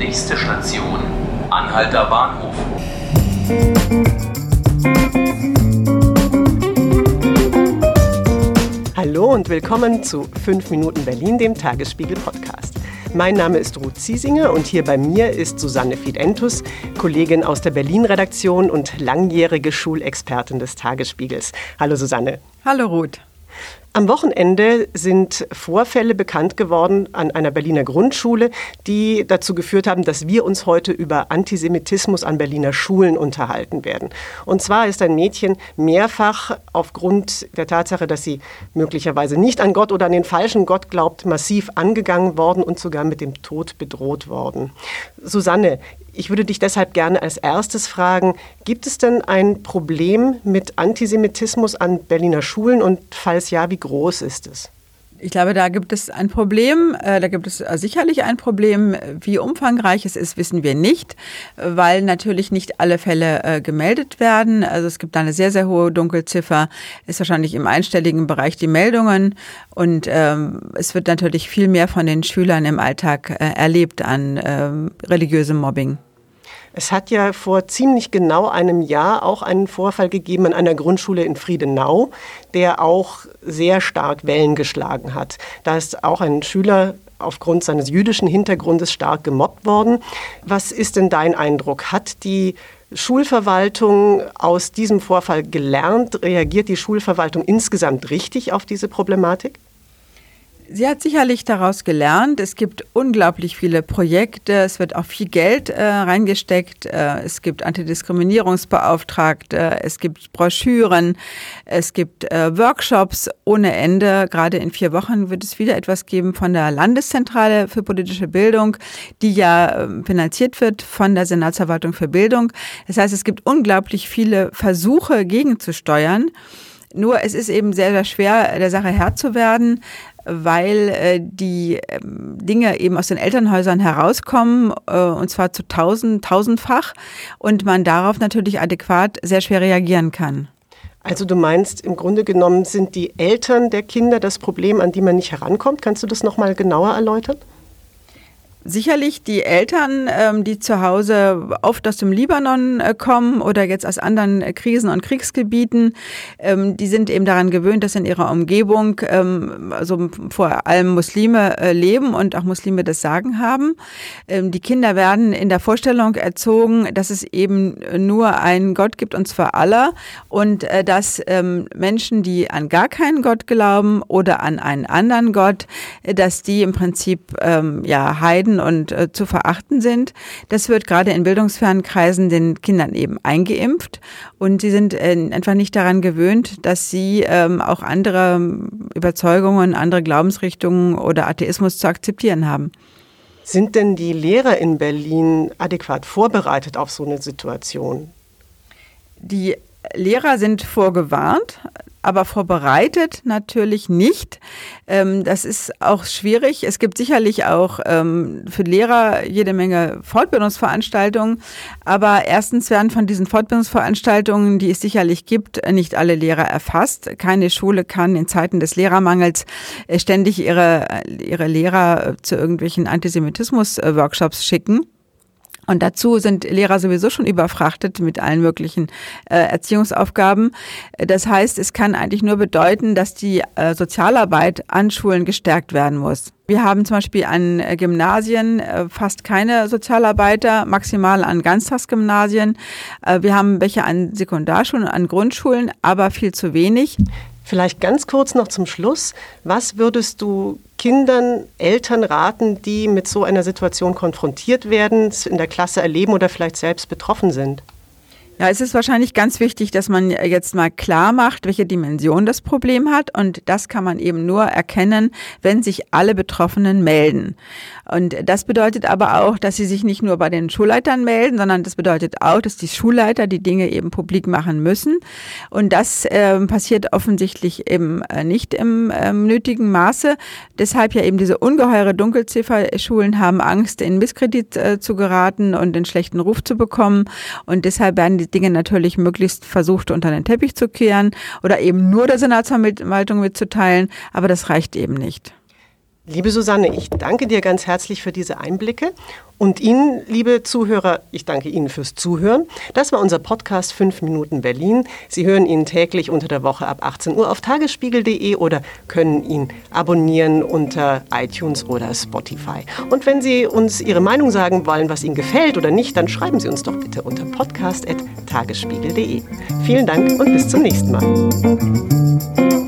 Nächste Station, Anhalter Bahnhof. Hallo und willkommen zu 5 Minuten Berlin, dem Tagesspiegel Podcast. Mein Name ist Ruth Ziesinger und hier bei mir ist Susanne Fidentus, Kollegin aus der Berlin-Redaktion und langjährige Schulexpertin des Tagesspiegels. Hallo Susanne. Hallo Ruth. Am Wochenende sind Vorfälle bekannt geworden an einer Berliner Grundschule, die dazu geführt haben, dass wir uns heute über Antisemitismus an Berliner Schulen unterhalten werden. Und zwar ist ein Mädchen mehrfach aufgrund der Tatsache, dass sie möglicherweise nicht an Gott oder an den falschen Gott glaubt, massiv angegangen worden und sogar mit dem Tod bedroht worden. Susanne, ich würde dich deshalb gerne als erstes fragen, gibt es denn ein Problem mit Antisemitismus an Berliner Schulen und falls ja, wie groß ist es? Ich glaube, da gibt es ein Problem. Äh, da gibt es äh, sicherlich ein Problem. Wie umfangreich es ist, wissen wir nicht, weil natürlich nicht alle Fälle äh, gemeldet werden. Also es gibt eine sehr, sehr hohe Dunkelziffer. Ist wahrscheinlich im einstelligen Bereich die Meldungen. Und ähm, es wird natürlich viel mehr von den Schülern im Alltag erlebt an ähm, religiösem Mobbing. Es hat ja vor ziemlich genau einem Jahr auch einen Vorfall gegeben an einer Grundschule in Friedenau, der auch sehr stark Wellen geschlagen hat. Da ist auch ein Schüler aufgrund seines jüdischen Hintergrundes stark gemobbt worden. Was ist denn dein Eindruck? Hat die Schulverwaltung aus diesem Vorfall gelernt? Reagiert die Schulverwaltung insgesamt richtig auf diese Problematik? Sie hat sicherlich daraus gelernt. Es gibt unglaublich viele Projekte. Es wird auch viel Geld äh, reingesteckt. Äh, es gibt Antidiskriminierungsbeauftragte. Es gibt Broschüren. Es gibt äh, Workshops ohne Ende. Gerade in vier Wochen wird es wieder etwas geben von der Landeszentrale für politische Bildung, die ja ähm, finanziert wird von der Senatsverwaltung für Bildung. Das heißt, es gibt unglaublich viele Versuche gegenzusteuern. Nur es ist eben sehr, sehr schwer, der Sache Herr zu werden, weil äh, die äh, Dinge eben aus den Elternhäusern herauskommen, äh, und zwar zu tausend, tausendfach, und man darauf natürlich adäquat sehr schwer reagieren kann. Also du meinst, im Grunde genommen sind die Eltern der Kinder das Problem, an die man nicht herankommt. Kannst du das nochmal genauer erläutern? Sicherlich die Eltern, ähm, die zu Hause oft aus dem Libanon äh, kommen oder jetzt aus anderen äh, Krisen- und Kriegsgebieten, ähm, die sind eben daran gewöhnt, dass in ihrer Umgebung ähm, also vor allem Muslime äh, leben und auch Muslime das Sagen haben. Die Kinder werden in der Vorstellung erzogen, dass es eben nur einen Gott gibt und zwar aller und dass Menschen, die an gar keinen Gott glauben oder an einen anderen Gott, dass die im Prinzip ja Heiden meiden und äh, zu verachten sind. Das wird gerade in bildungsfernen Kreisen den Kindern eben eingeimpft und sie sind äh, einfach nicht daran gewöhnt, dass sie ähm, auch andere Überzeugungen, andere Glaubensrichtungen oder Atheismus zu akzeptieren haben. Sind denn die Lehrer in Berlin adäquat vorbereitet auf so eine Situation? Die Lehrer sind vorgewarnt aber vorbereitet natürlich nicht. Ähm, das ist auch schwierig. Es gibt sicherlich auch ähm, für Lehrer jede Menge Fortbildungsveranstaltungen, aber erstens werden von diesen Fortbildungsveranstaltungen, die es sicherlich gibt, nicht alle Lehrer erfasst. Keine Schule kann in Zeiten des Lehrermangels äh, ständig ihre, ihre Lehrer zu irgendwelchen Antisemitismus-Workshops schicken. Und dazu sind Lehrer sowieso schon überfrachtet mit allen möglichen äh, Erziehungsaufgaben. Das heißt, es kann eigentlich nur bedeuten, dass die äh, Sozialarbeit an Schulen gestärkt werden muss. Wir haben zum Beispiel an äh, Gymnasien äh, fast keine Sozialarbeiter, maximal an Ganztagsgymnasien. Äh, wir haben welche an Sekundarschulen, an Grundschulen, aber viel zu wenig. Vielleicht ganz kurz noch zum Schluss. Was würdest du Kindern, Eltern raten, die mit so einer Situation konfrontiert werden, in der Klasse erleben oder vielleicht selbst betroffen sind? Ja, es ist wahrscheinlich ganz wichtig, dass man jetzt mal klar macht, welche Dimension das Problem hat. Und das kann man eben nur erkennen, wenn sich alle Betroffenen melden. Und das bedeutet aber auch, dass sie sich nicht nur bei den Schulleitern melden, sondern das bedeutet auch, dass die Schulleiter die Dinge eben publik machen müssen. Und das äh, passiert offensichtlich eben äh, nicht im äh, nötigen Maße. Deshalb ja eben diese ungeheure Dunkelziffer. Schulen haben Angst, in Misskredit äh, zu geraten und den schlechten Ruf zu bekommen. Und deshalb werden die Dinge natürlich möglichst versucht unter den Teppich zu kehren oder eben nur der Senatsverwaltung mitzuteilen, aber das reicht eben nicht. Liebe Susanne, ich danke dir ganz herzlich für diese Einblicke und Ihnen, liebe Zuhörer, ich danke Ihnen fürs Zuhören. Das war unser Podcast 5 Minuten Berlin. Sie hören ihn täglich unter der Woche ab 18 Uhr auf tagesspiegel.de oder können ihn abonnieren unter iTunes oder Spotify. Und wenn Sie uns Ihre Meinung sagen wollen, was Ihnen gefällt oder nicht, dann schreiben Sie uns doch bitte unter podcast.tagesspiegel.de. Vielen Dank und bis zum nächsten Mal.